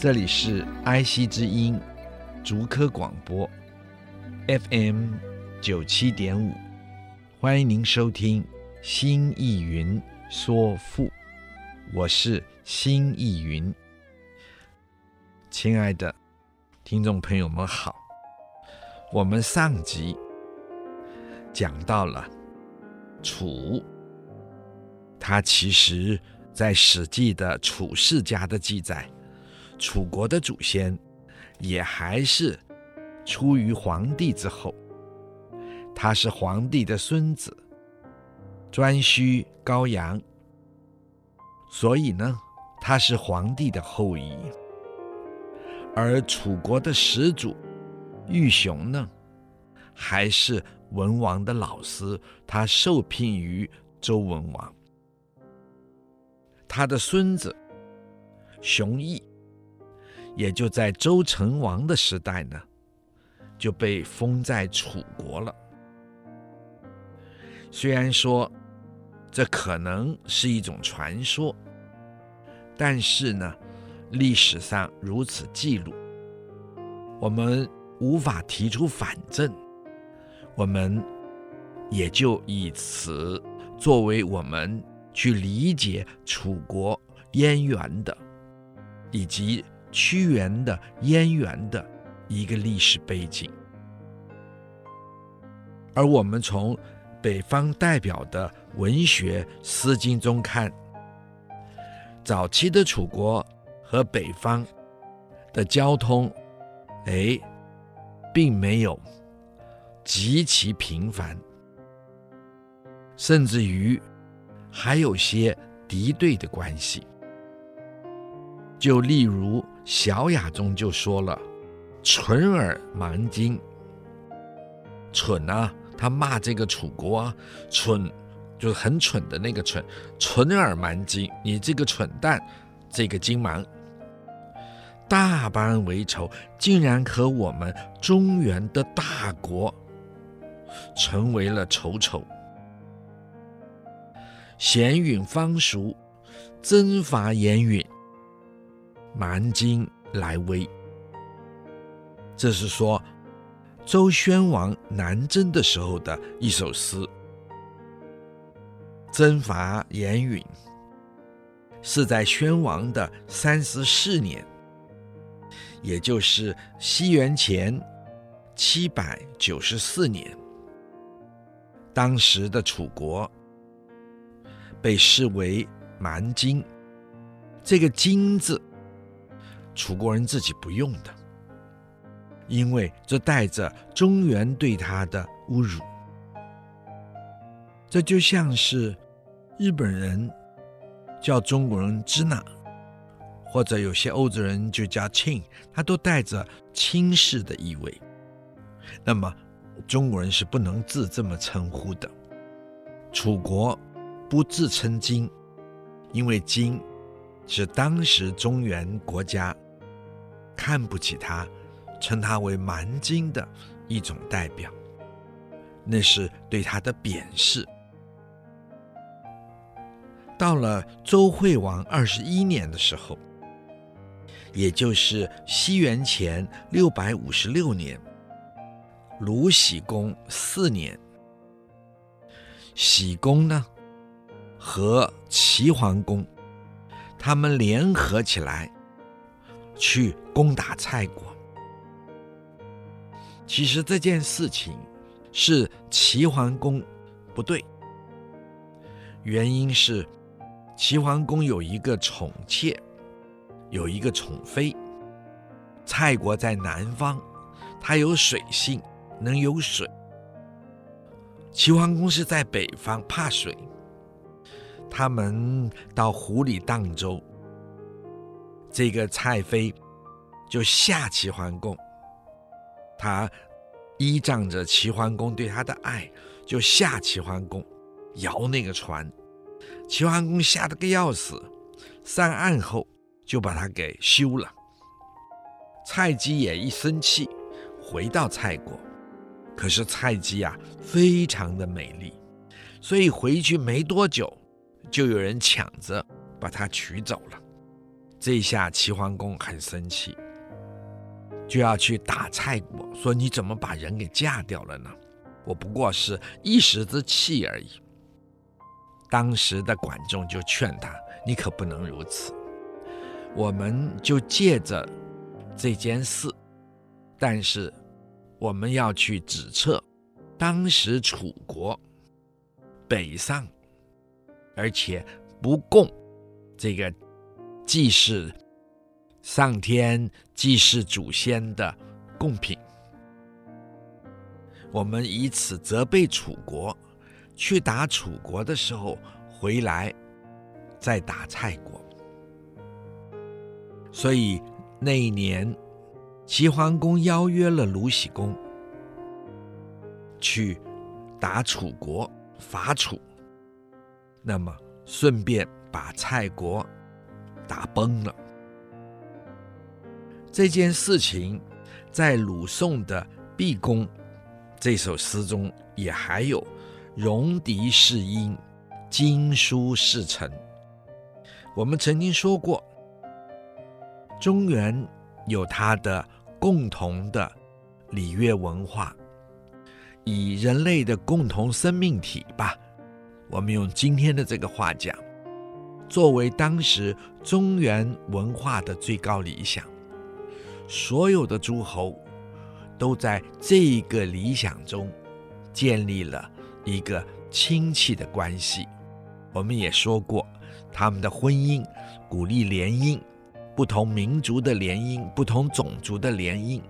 这里是 IC 之音，竹科广播，FM 九七点五，欢迎您收听《新艺云说赋》，我是新艺云。亲爱的听众朋友们好，我们上集讲到了楚，他其实在《史记》的《楚世家》的记载。楚国的祖先也还是出于黄帝之后，他是黄帝的孙子，颛顼高阳，所以呢，他是黄帝的后裔。而楚国的始祖豫熊呢，还是文王的老师，他受聘于周文王，他的孙子熊绎。也就在周成王的时代呢，就被封在楚国了。虽然说这可能是一种传说，但是呢，历史上如此记录，我们无法提出反证，我们也就以此作为我们去理解楚国燕园的以及。屈原的燕园的一个历史背景，而我们从北方代表的文学《诗经》中看，早期的楚国和北方的交通，哎，并没有极其频繁，甚至于还有些敌对的关系。就例如《小雅》中就说了：“蠢耳蛮荆。”蠢啊，他骂这个楚国啊，蠢就是很蠢的那个蠢，蠢耳蛮荆，你这个蠢蛋，这个荆蛮，大般为仇，竟然和我们中原的大国成为了仇仇。咸允方叔，征伐严允。蛮荆来威，这是说周宣王南征的时候的一首诗。征伐严允是在宣王的三十四年，也就是西元前七百九十四年。当时的楚国被视为蛮荆，这个“荆”字。楚国人自己不用的，因为这带着中原对他的侮辱。这就像是日本人叫中国人“支那”，或者有些欧洲人就叫“亲”，他都带着轻视的意味。那么中国人是不能自这么称呼的。楚国不自称金，因为金。是当时中原国家看不起他，称他为蛮荆的一种代表，那是对他的贬视。到了周惠王二十一年的时候，也就是西元前六百五十六年，鲁僖公四年，僖公呢和齐桓公。他们联合起来去攻打蔡国。其实这件事情是齐桓公不对，原因是齐桓公有一个宠妾，有一个宠妃。蔡国在南方，他有水性，能有水。齐桓公是在北方，怕水，他们到湖里荡舟，这个蔡妃就下齐桓公，他依仗着齐桓公对他的爱，就下齐桓公，摇那个船，齐桓公吓得个要死，上岸后就把他给休了。蔡姬也一生气，回到蔡国，可是蔡姬啊，非常的美丽，所以回去没多久。就有人抢着把她娶走了，这一下齐桓公很生气，就要去打蔡国，说你怎么把人给嫁掉了呢？我不过是一时之气而已。当时的管仲就劝他，你可不能如此。我们就借着这件事，但是我们要去指测当时楚国北上。而且不供这个祭祀上天、祭祀祖先的贡品，我们以此责备楚国，去打楚国的时候回来再打蔡国。所以那一年，齐桓公邀约了鲁僖公去打楚国，伐楚。那么，顺便把蔡国打崩了。这件事情，在鲁宋的毕公这首诗中也还有“戎狄是因，经书是臣”。我们曾经说过，中原有它的共同的礼乐文化，以人类的共同生命体吧。我们用今天的这个话讲，作为当时中原文化的最高理想，所有的诸侯都在这个理想中建立了一个亲戚的关系。我们也说过，他们的婚姻鼓励联姻，不同民族的联姻，不同种族的联姻，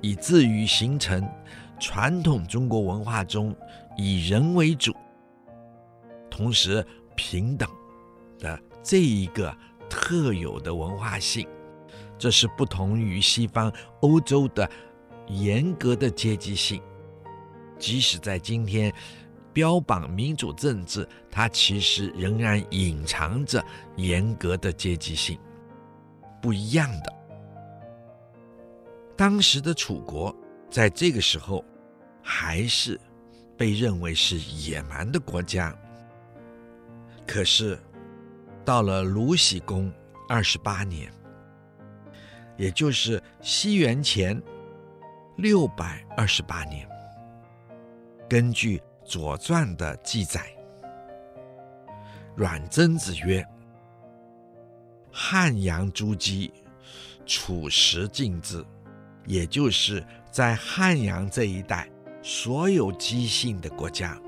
以至于形成传统中国文化中以人为主。同时，平等的这一个特有的文化性，这是不同于西方欧洲的严格的阶级性。即使在今天标榜民主政治，它其实仍然隐藏着严格的阶级性，不一样的。当时的楚国在这个时候还是被认为是野蛮的国家。可是，到了鲁僖公二十八年，也就是西元前六百二十八年，根据《左传》的记载，阮曾子曰：“汉阳诸姬，楚时尽之。”也就是在汉阳这一带，所有姬姓的国家。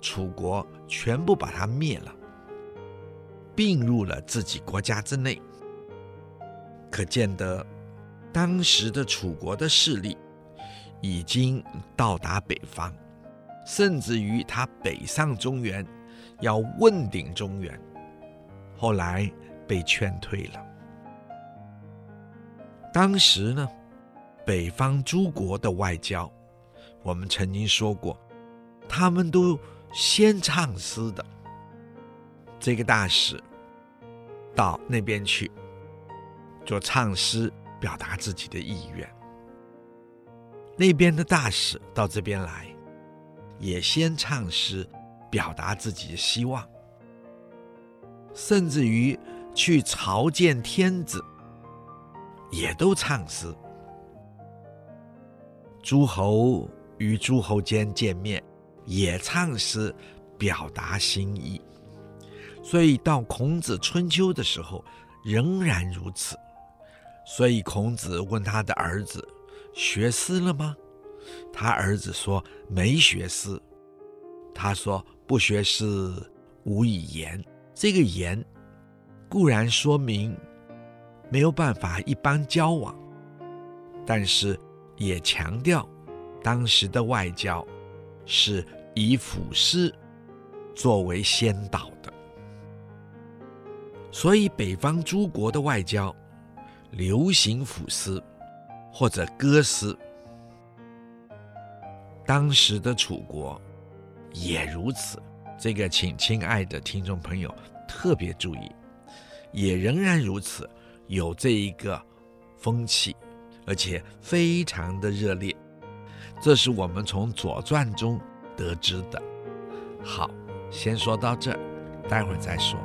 楚国全部把它灭了，并入了自己国家之内。可见得当时的楚国的势力已经到达北方，甚至于他北上中原，要问鼎中原，后来被劝退了。当时呢，北方诸国的外交，我们曾经说过，他们都。先唱诗的这个大使到那边去，就唱诗表达自己的意愿。那边的大使到这边来，也先唱诗表达自己的希望。甚至于去朝见天子，也都唱诗。诸侯与诸侯间见面。也唱诗表达心意，所以到孔子春秋的时候仍然如此。所以孔子问他的儿子：“学诗了吗？”他儿子说：“没学诗。”他说：“不学诗，无以言。”这个“言”固然说明没有办法一般交往，但是也强调当时的外交。是以赋诗作为先导的。所以北方诸国的外交流行抚丝或者割丝。当时的楚国也如此，这个请亲爱的听众朋友特别注意，也仍然如此，有这一个风气，而且非常的热烈。这是我们从《左传》中得知的。好，先说到这儿，待会儿再说。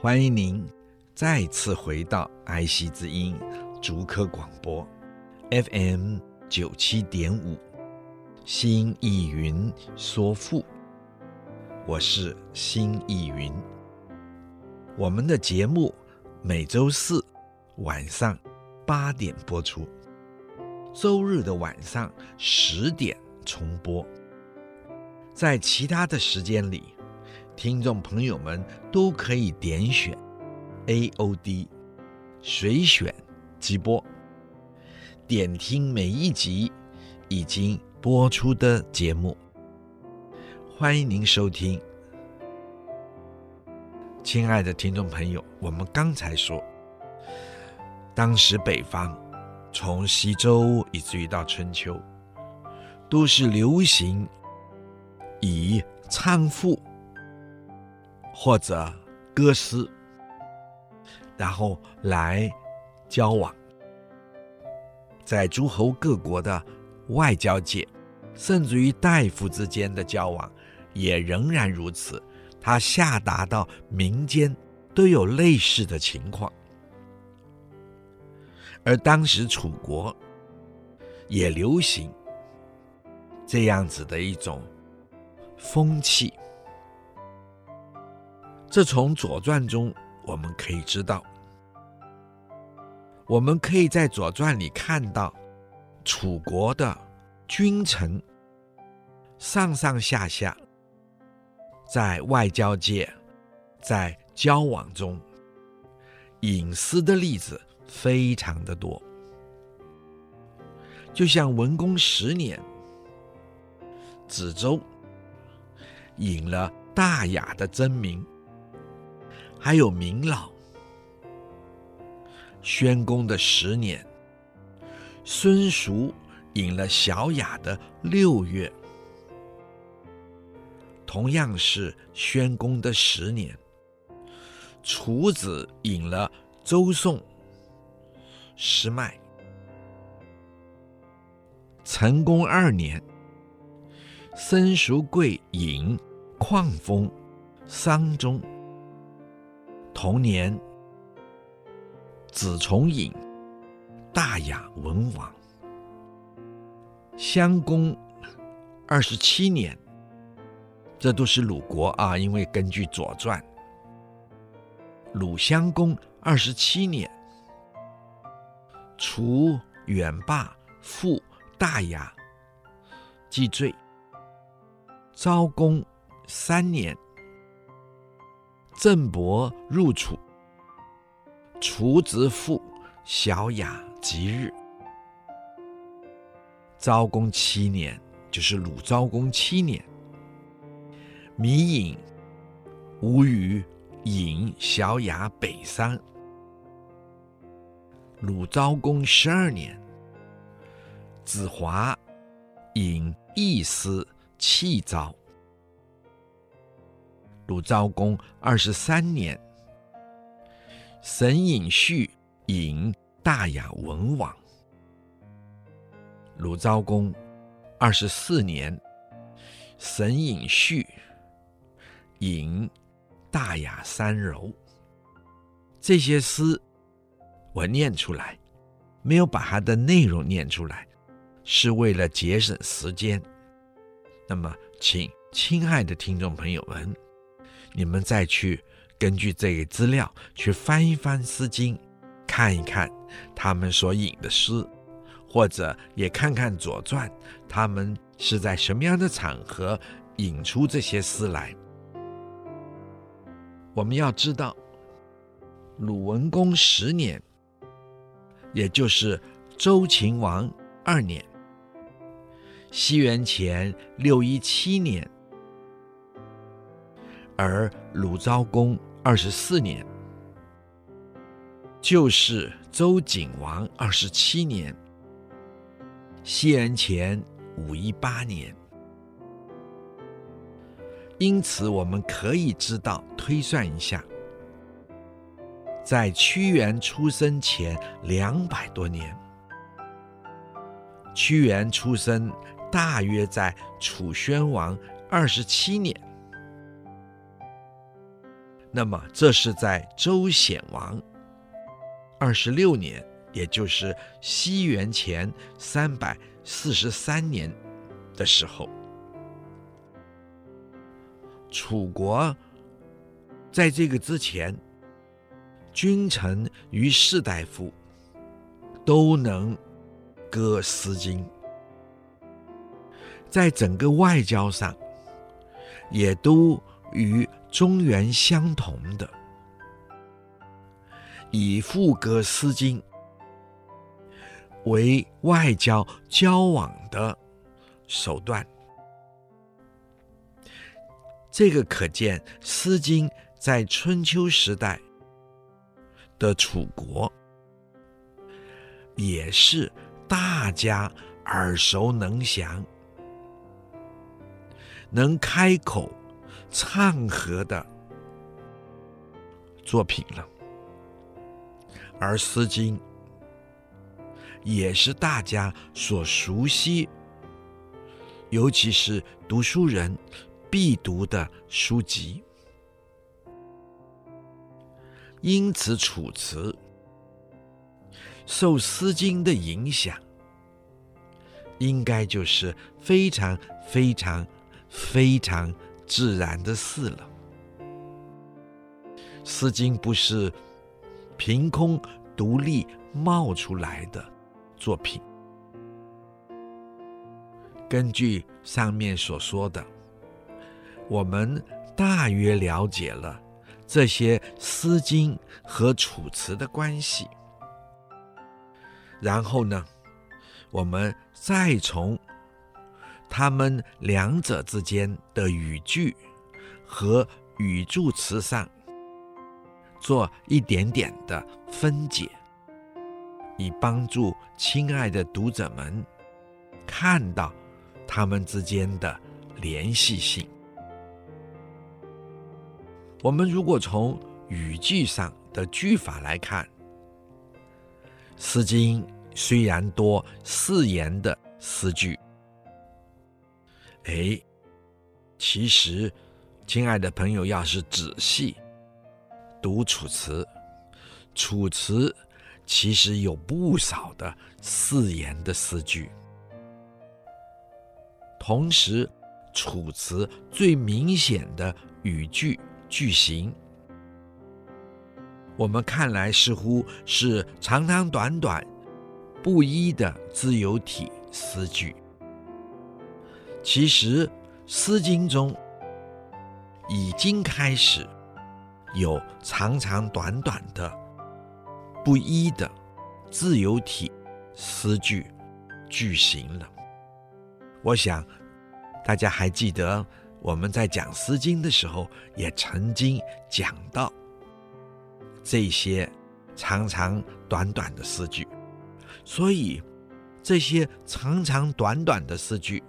欢迎您再次回到爱惜之音竹科广播 FM 九七点五，心意云说赋，我是心意云。我们的节目每周四晚上八点播出，周日的晚上十点重播。在其他的时间里。听众朋友们都可以点选 AOD 随选即播，点听每一集已经播出的节目。欢迎您收听，亲爱的听众朋友，我们刚才说，当时北方从西周以至于到春秋，都是流行以唱赋。或者歌诗，然后来交往，在诸侯各国的外交界，甚至于大夫之间的交往，也仍然如此。他下达到民间都有类似的情况，而当时楚国也流行这样子的一种风气。这从《左传》中我们可以知道，我们可以在《左传》里看到楚国的君臣上上下下在外交界、在交往中隐私的例子非常的多。就像文公十年，子周引了大雅的真名。还有明老，宣公的十年，孙叔引了小雅的六月，同样是宣公的十年，楚子引了周宋诗麦，成公二年，申叔贵引旷封商中。同年，子重引大雅文王。襄公二十七年，这都是鲁国啊，因为根据《左传》，鲁襄公二十七年，楚远霸复大雅，既罪。昭公三年。郑伯入楚，楚子父小雅即日。昭公七年，就是鲁昭公七年，芈引、吴语隐小雅北山。鲁昭公十二年，子华隐易师弃昭。鲁昭公二十三年，沈尹绪引大雅文王。鲁昭公二十四年，沈尹绪引大雅三柔。这些诗我念出来，没有把它的内容念出来，是为了节省时间。那么，请亲爱的听众朋友们。你们再去根据这个资料去翻一翻《诗经》，看一看他们所引的诗，或者也看看《左传》，他们是在什么样的场合引出这些诗来。我们要知道，鲁文公十年也就是周秦王二年，西元前六一七年，而鲁昭公二十四年，就是周景王二十七年，西元前五一八年。因此，我们可以知道，推算一下，在屈原出生前两百多年，屈原出生大约在楚宣王二十七年，那么这是在周显王二十六年，也就是西元前三百四十三年的时候。楚国在这个之前，君臣与士大夫都能歌《诗经》，在整个外交上也都与中原相同的，以赋歌《诗经》为外交交往的手段。这个可见，《诗经》在春秋时代的楚国，也是大家耳熟能详、能开口唱和的作品了。而《诗经》也是大家所熟悉，尤其是读书人。必读的书籍，因此《楚辞》受《诗经》的影响，应该就是非常非常非常自然的事了。《诗经》不是凭空独立冒出来的作品，根据上面所说的。我们大约了解了这些《诗经》和《楚辞》的关系，然后呢，我们再从他们两者之间的语句和语助词上做一点点的分解，以帮助亲爱的读者们看到他们之间的联系性。我们如果从语句上的句法来看，《诗经》虽然多四言的诗句，哎，其实，亲爱的朋友，要是仔细读《楚辞》，《楚辞》其实有不少的四言的诗句，同时，《楚辞》最明显的语句。句型，我们看来似乎是长长短短、不一的自由体诗句。其实，《诗经》中已经开始有长长短短的、不一的自由体诗句句型了。我想，大家还记得。我们在讲《诗经》的时候，也曾经讲到这些长长短短的诗句，所以这些长长短短的诗句，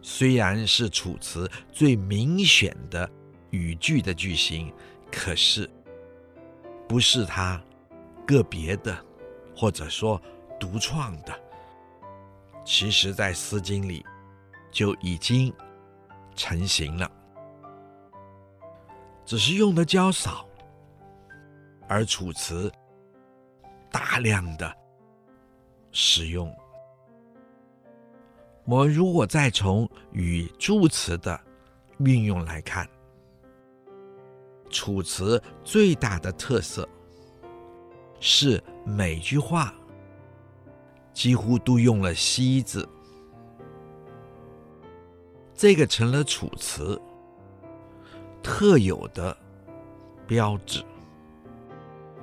虽然是楚辞最明显的语句的句型，可是不是他个别的，或者说独创的，其实在《诗经》里就已经。成型了，只是用的较少，而楚辞大量的使用。我如果再从语助词的运用来看，楚辞最大的特色是每句话几乎都用了“兮”字。这个成了楚辞特有的标志。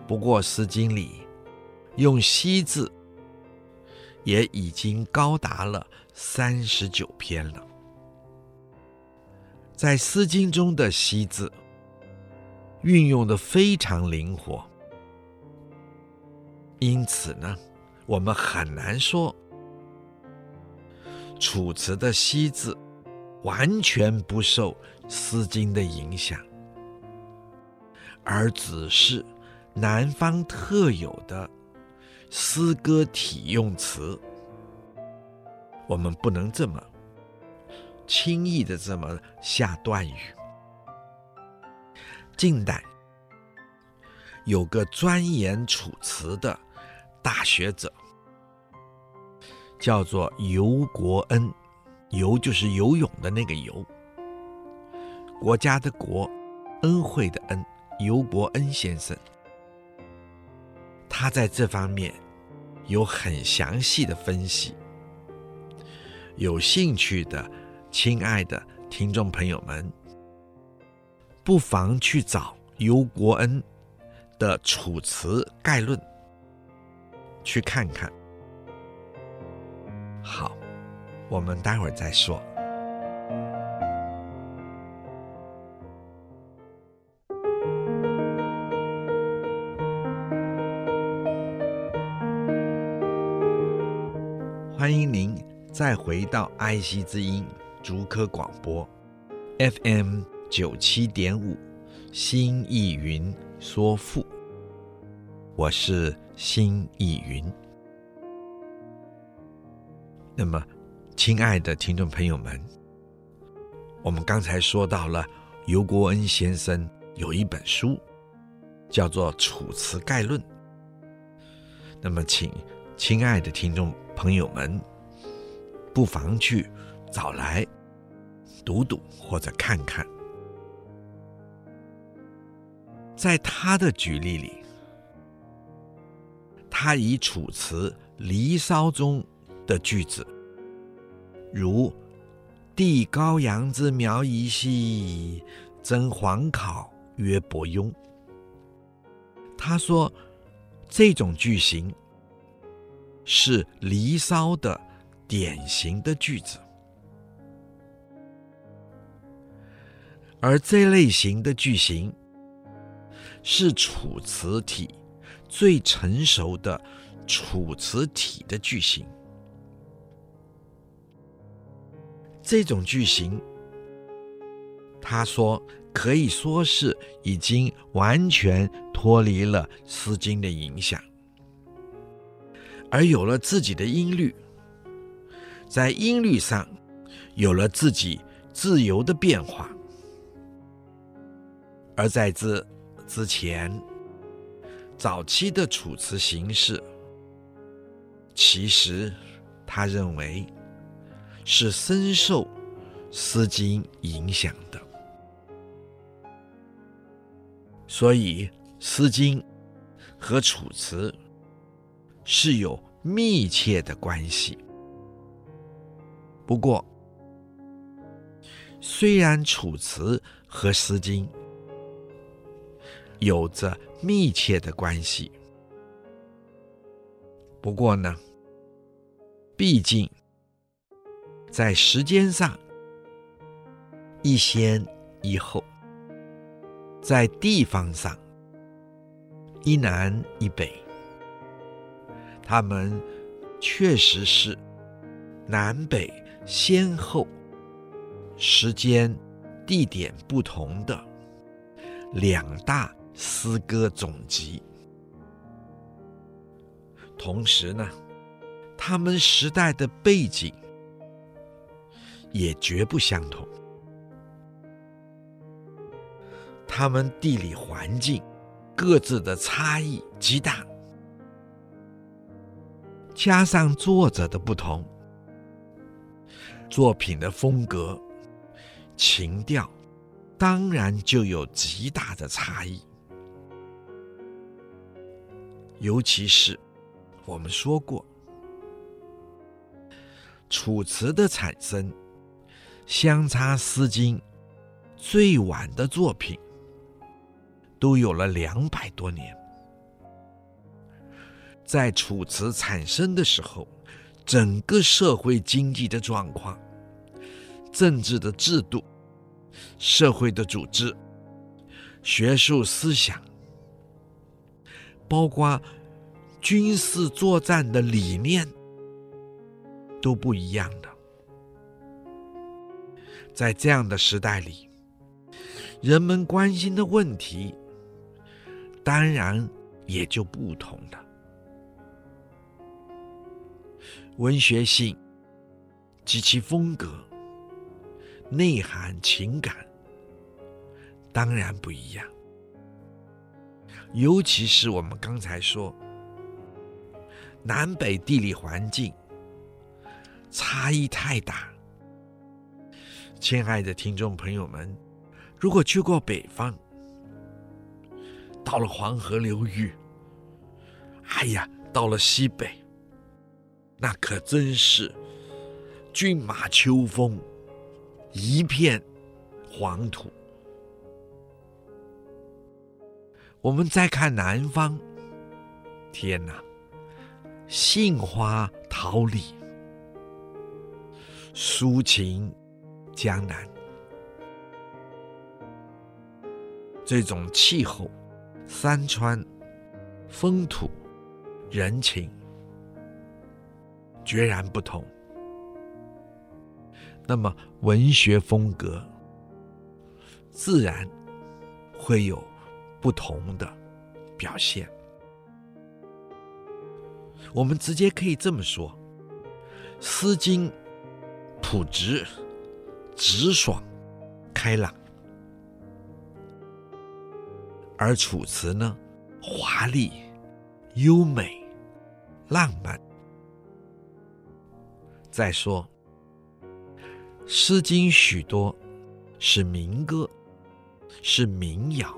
不过，《诗经》里用西字也已经高达了三十九篇了。在《诗经》中的西字运用的非常灵活，因此呢，我们很难说楚辞的西字完全不受《诗经》的影响，而只是南方特有的诗歌体用词。我们不能这么。轻易的这么下断语。近代。有个钻研楚辞的大学者，叫做游国恩，游就是游泳的那个游，国家的国，恩惠的恩，游国恩先生，他在这方面有很详细的分析，有兴趣的。亲爱的听众朋友们，不妨去找游国恩的《楚辞概论》去看看。好，我们待会儿再说。欢迎您再回到爱惜之音。竹科广播，FM 九七点五，新意云说赋，我是新意云。那么，亲爱的听众朋友们，我们刚才说到了游国恩先生有一本书，叫做《楚辞概论》。那么，请亲爱的听众朋友们，不妨去。找来读读或者看看，在他的举例里，他以《楚辞·离骚》中的句子，如“帝高阳之苗裔兮，征黄考曰伯庸”，他说这种句型是《离骚》的典型的句子。而这类型的句型，是楚辞体最成熟的楚辞体的句型。这种句型，他说可以说是已经完全脱离了《诗经》的影响，而有了自己的音律，在音律上有了自己自由的变化。而在这之前，早期的楚辞形式，其实他认为是深受《诗经》影响的，所以《诗经》和楚辞是有密切的关系。不过，虽然楚辞和《诗经》有着密切的关系。不过呢，毕竟在时间上一先一后，在地方上一南一北，他们确实是南北先后、时间、地点不同的两大。诗歌总集，同时呢，他们时代的背景也绝不相同，他们地理环境各自的差异极大，加上作者的不同，作品的风格、情调，当然就有极大的差异。尤其是我们说过，楚辞的产生相差《诗经》最晚的作品都有了两百多年。在楚辞产生的时候，整个社会经济的状况、政治的制度、社会的组织、学术思想，包括军事作战的理念，都不一样的。在这样的时代里，人们关心的问题，当然也就不同了。文学性及其风格、内涵、情感，当然不一样。尤其是我们刚才说，南北地理环境差异太大。亲爱的听众朋友们，如果去过北方，到了黄河流域，哎呀，到了西北。那可真是骏马秋风，一片黄土。我们再看南方，天哪，杏花桃李，抒情江南。这种气候、山川、风土、人情。决然不同。那么文学风格自然会有不同的表现。我们直接可以这么说：《诗经》朴直、直爽、开朗，而《楚辞》呢，华丽、优美、浪漫。再说，《诗经》许多是民歌，是民谣，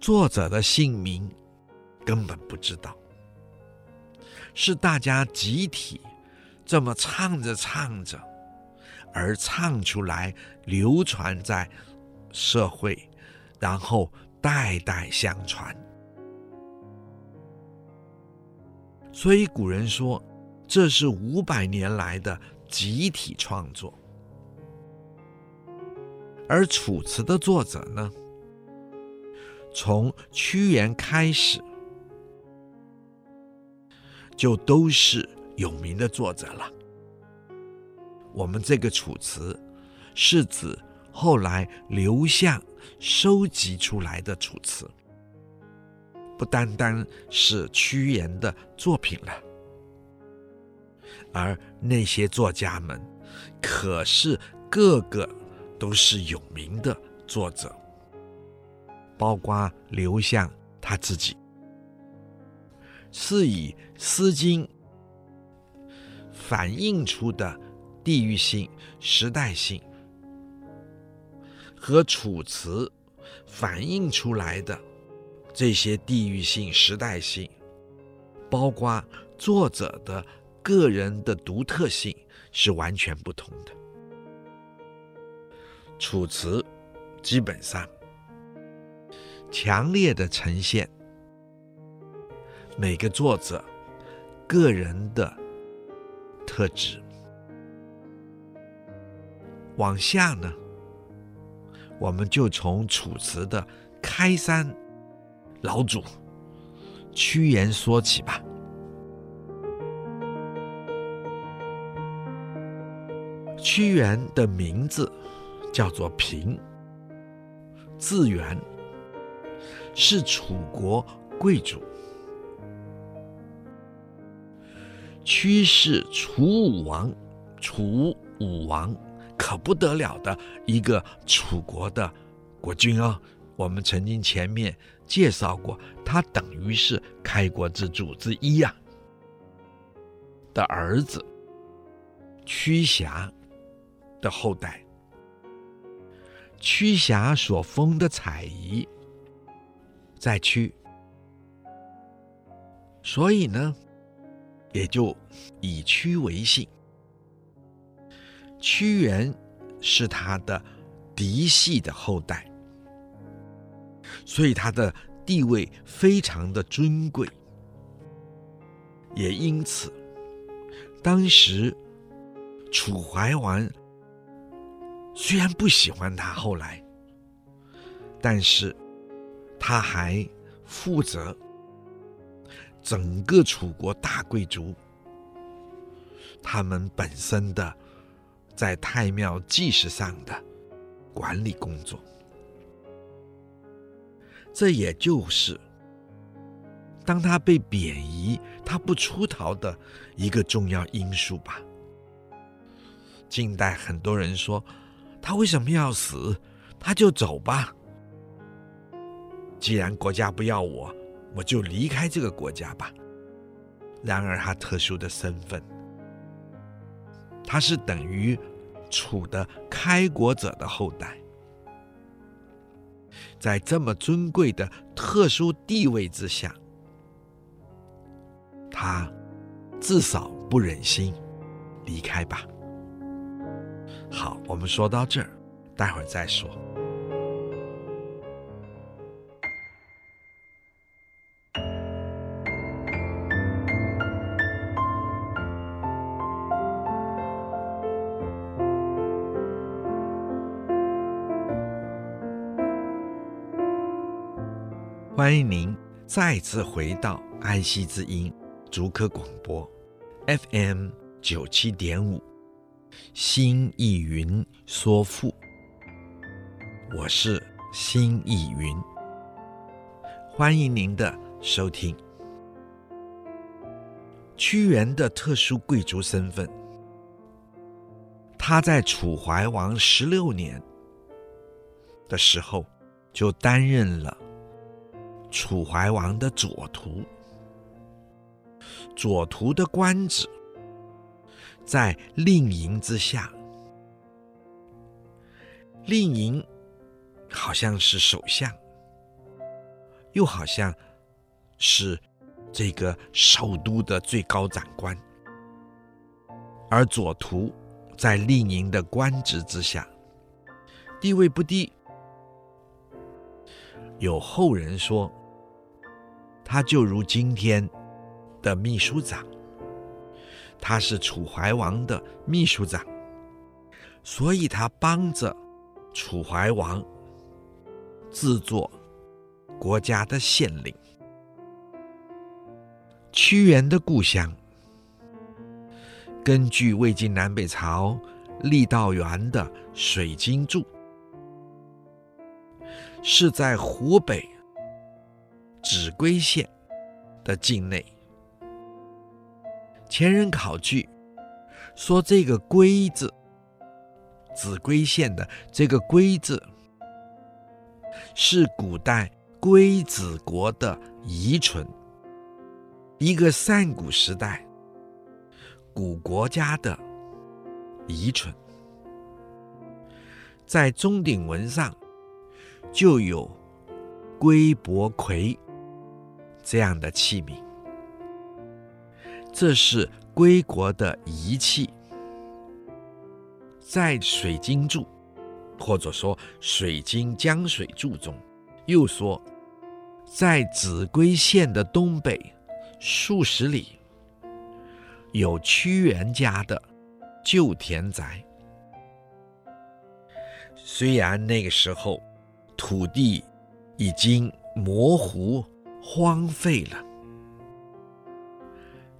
作者的姓名根本不知道，是大家集体这么唱着唱着，而唱出来，流传在社会，然后代代相传。所以古人说。这是五百年来的集体创作，而《楚辞》的作者呢，从屈原开始，就都是有名的作者了。我们这个《楚辞》，是指后来刘向收集出来的《楚辞》，不单单是屈原的作品了。而那些作家们，可是个个都是有名的作者，包括刘向他自己，是以《诗经》反映出的地域性、时代性，和《楚辞》反映出来的这些地域性、时代性，包括作者的。个人的独特性是完全不同的。楚辞基本上强烈的呈现每个作者个人的特质。往下呢，我们就从楚辞的开山老祖屈原说起吧。屈原的名字叫做平，字元，是楚国贵族。屈是楚武王，楚武王可不得了的一个楚国的国君哦。我们曾经前面介绍过，他等于是开国之主之一呀、的儿子，屈瑕。的后代，屈瑕所封的采邑在屈，所以呢，也就以屈为姓。屈原是他的嫡系的后代，所以他的地位非常的尊贵，也因此，当时楚怀王虽然不喜欢他，后来，但是他还负责整个楚国大贵族他们本身的在太庙祭祀上的管理工作。这也就是当他被贬夷，他不出逃的一个重要因素吧。近代很多人说，他为什么要死？他就走吧。既然国家不要我，我就离开这个国家吧。然而他特殊的身份，他是等于楚的开国者的后代。在这么尊贵的特殊地位之下，他至少不忍心离开吧。好，我们说到这儿，待会儿再说。欢迎您再次回到安溪之音竹科广播 FM 九七点五，心意云说赋，我是心意云，欢迎您的收听。屈原的特殊贵族身份，他在楚怀王十六年的时候就担任了。楚怀王的左徒，左徒的官职在令尹之下，令尹好像是首相，又好像是这个首都的最高长官，而左徒在令尹的官职之下，地位不低，有后人说。他就如今天的秘书长，他是楚怀王的秘书长，所以他帮着楚怀王制作国家的县令。屈原的故乡，根据魏晋南北朝郦道元的《水经注》，是在湖北。秭归县的境内，前人考据说，这个“归”字，秭归县的这个“归”字，是古代龟子国的遗存，一个上古时代古国家的遗存，在钟鼎文上就有“龟伯魁”。这样的器皿，这是归国的仪器。在《水晶柱》或者说《水晶江水柱》中，又说，在秭归县的东北数十里，有屈原家的旧田宅。虽然那个时候土地已经模糊。荒废了，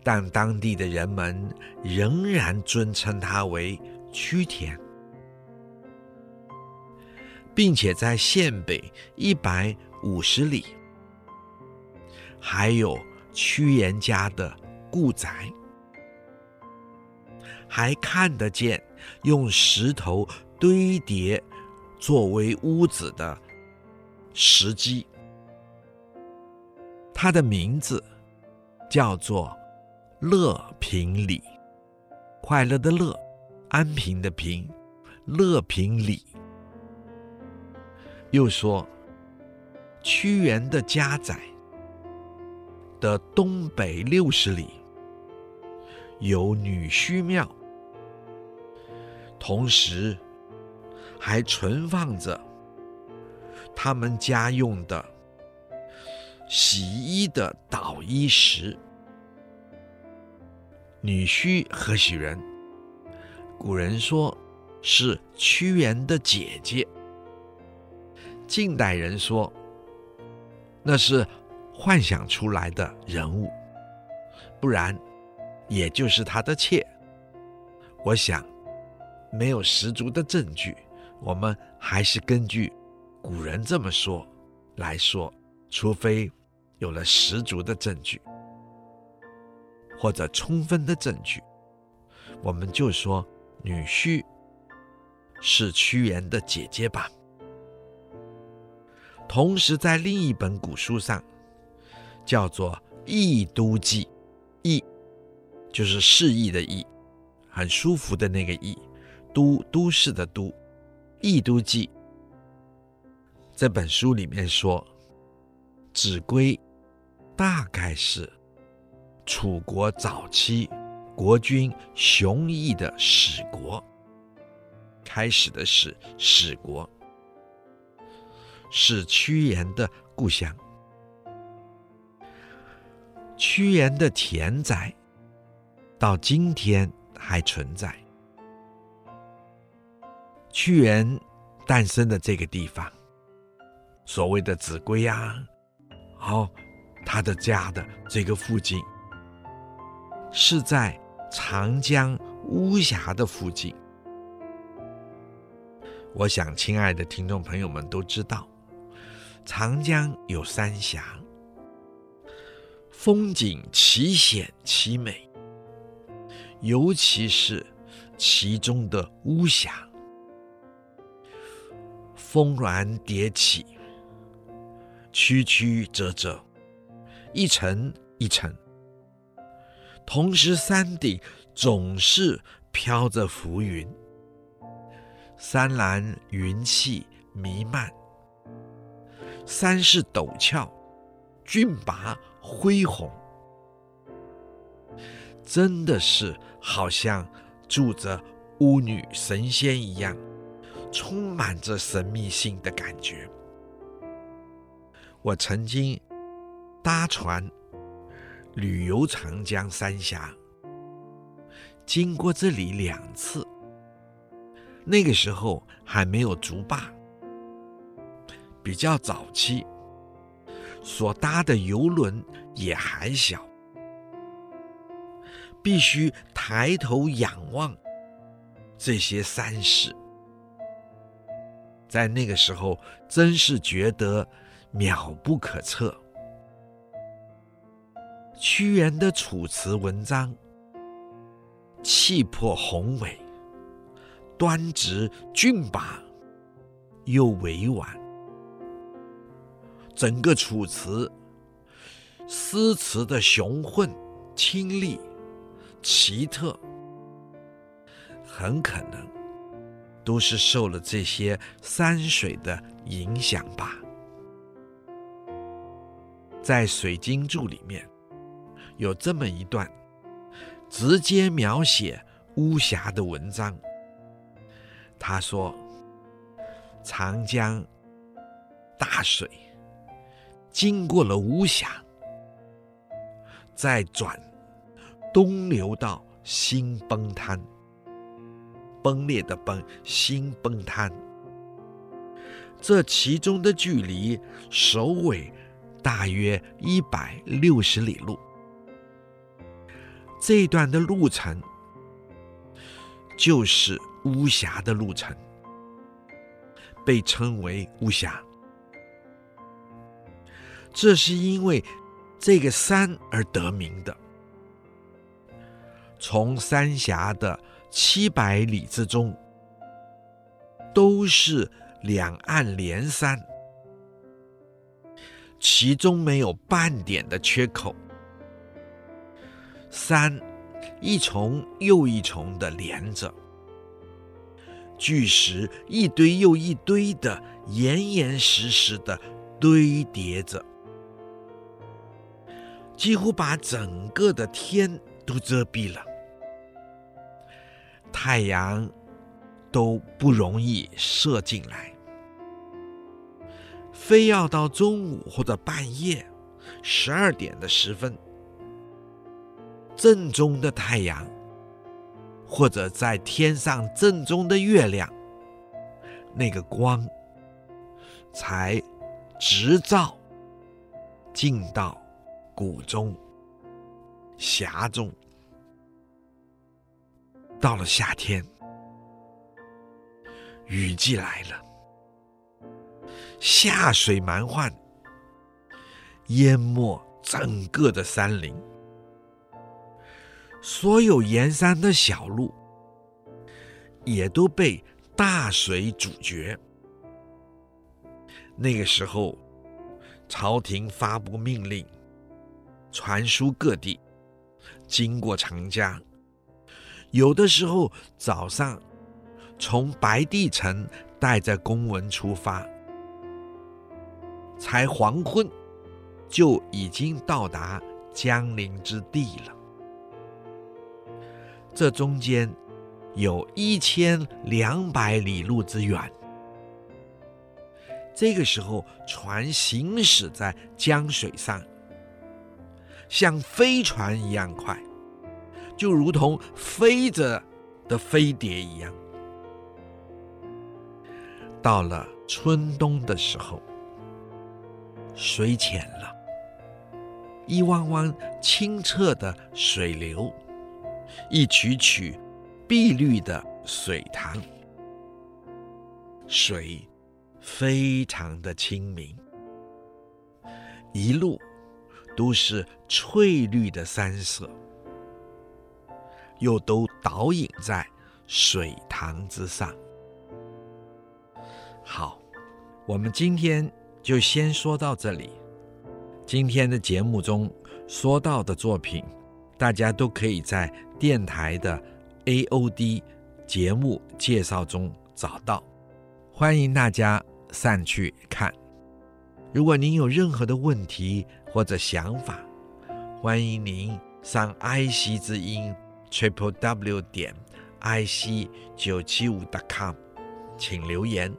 但当地的人们仍然尊称它为屈田，并且在县北一百五十里还有屈原家的故宅，还看得见用石头堆叠作为屋子的石基。他的名字叫做乐平里，快乐的乐，安平的平，乐平里。又说，屈原的家宅的东北六十里有女虚庙，同时还存放着他们家用的。洗衣的捣衣石。女婿何许人？古人说是屈原的姐姐。近代人说那是幻想出来的人物，不然也就是他的妾。我想没有十足的证据，我们还是根据古人这么说来说，除非有了十足的证据。或者充分的证据，我们就说女婿是屈原的姐姐吧。同时，在另一本古书上，叫做《易都记》，易就是释义的易，很舒服的那个易，都都市的都，《易都记》这本书里面说，秭归大概是。楚国早期国君熊毅的始国，开始的是始国，是屈原的故乡。屈原的田宅到今天还存在。屈原诞生的这个地方，所谓的秭归啊，好，他的家的这个附近。是在长江巫峡的附近。我想，亲爱的听众朋友们都知道，长江有三峡，风景奇险奇美，尤其是其中的巫峡，峰峦叠起，曲曲折折，一层一层。同时，山顶总是飘着浮云，山岚云气弥漫，山势陡峭，峻拔恢宏，真的是好像住着巫女神仙一样，充满着神秘性的感觉。我曾经搭船。旅游长江三峡，经过这里两次。那个时候还没有竹坝，比较早期，所搭的游轮也还小，必须抬头仰望这些山势，在那个时候真是觉得妙不可测。屈原的楚辞文章，气魄宏伟，端直峻拔，又委婉。整个楚辞，诗词的雄浑、清丽、奇特，很可能都是受了这些山水的影响吧。在《水经注》里面。有这么一段直接描写巫峡的文章。他说：“长江大水经过了巫峡，再转东流到新崩滩，崩裂的崩，新崩滩。这其中的距离首尾大约一百六十里路。”这一段的路程就是巫峡的路程，被称为巫峡。这是因为这个山而得名的。从三峡的七百里之中，都是两岸连山，其中没有半点的缺口。三一重又一重的连着，巨石一堆又一堆的严严实实的堆叠着，几乎把整个的天都遮蔽了，太阳都不容易射进来，非要到中午或者半夜十二点的时分，正中的太阳，或者在天上正中的月亮，那个光才直照进到谷中、匣中。到了夏天，雨季来了，下水蛮患，淹没整个的山林，所有沿山的小路也都被大水阻绝。那个时候，朝廷发布命令，传书各地，经过长江。有的时候早上从白帝城带着公文出发，才黄昏就已经到达江陵之地了。这中间有一千两百里路之远。这个时候，船行驶在江水上，像飞船一样快。就如同飞着的飞碟一样，到了春冬的时候，水浅了，一汪汪清澈的水流，一曲曲碧绿的水塘，水非常的清明，一路都是翠绿的山色。又都倒影在水塘之上。好，我们今天就先说到这里。今天的节目中说到的作品，大家都可以在电台的 AOD 节目介绍中找到，欢迎大家上去看。如果您有任何的问题或者想法，欢迎您上爱惜之音。triple w 点 ic 九七五 .com，请留言。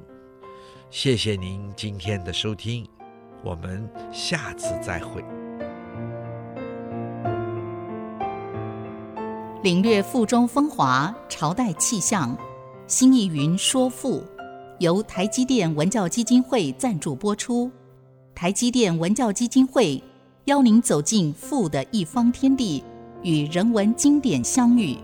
谢谢您今天的收听，我们下次再会。领略赋中风华，朝代气象，新义云说赋，由台积电文教基金会赞助播出。台积电文教基金会邀您走进赋的一方天地。与人文经典相遇。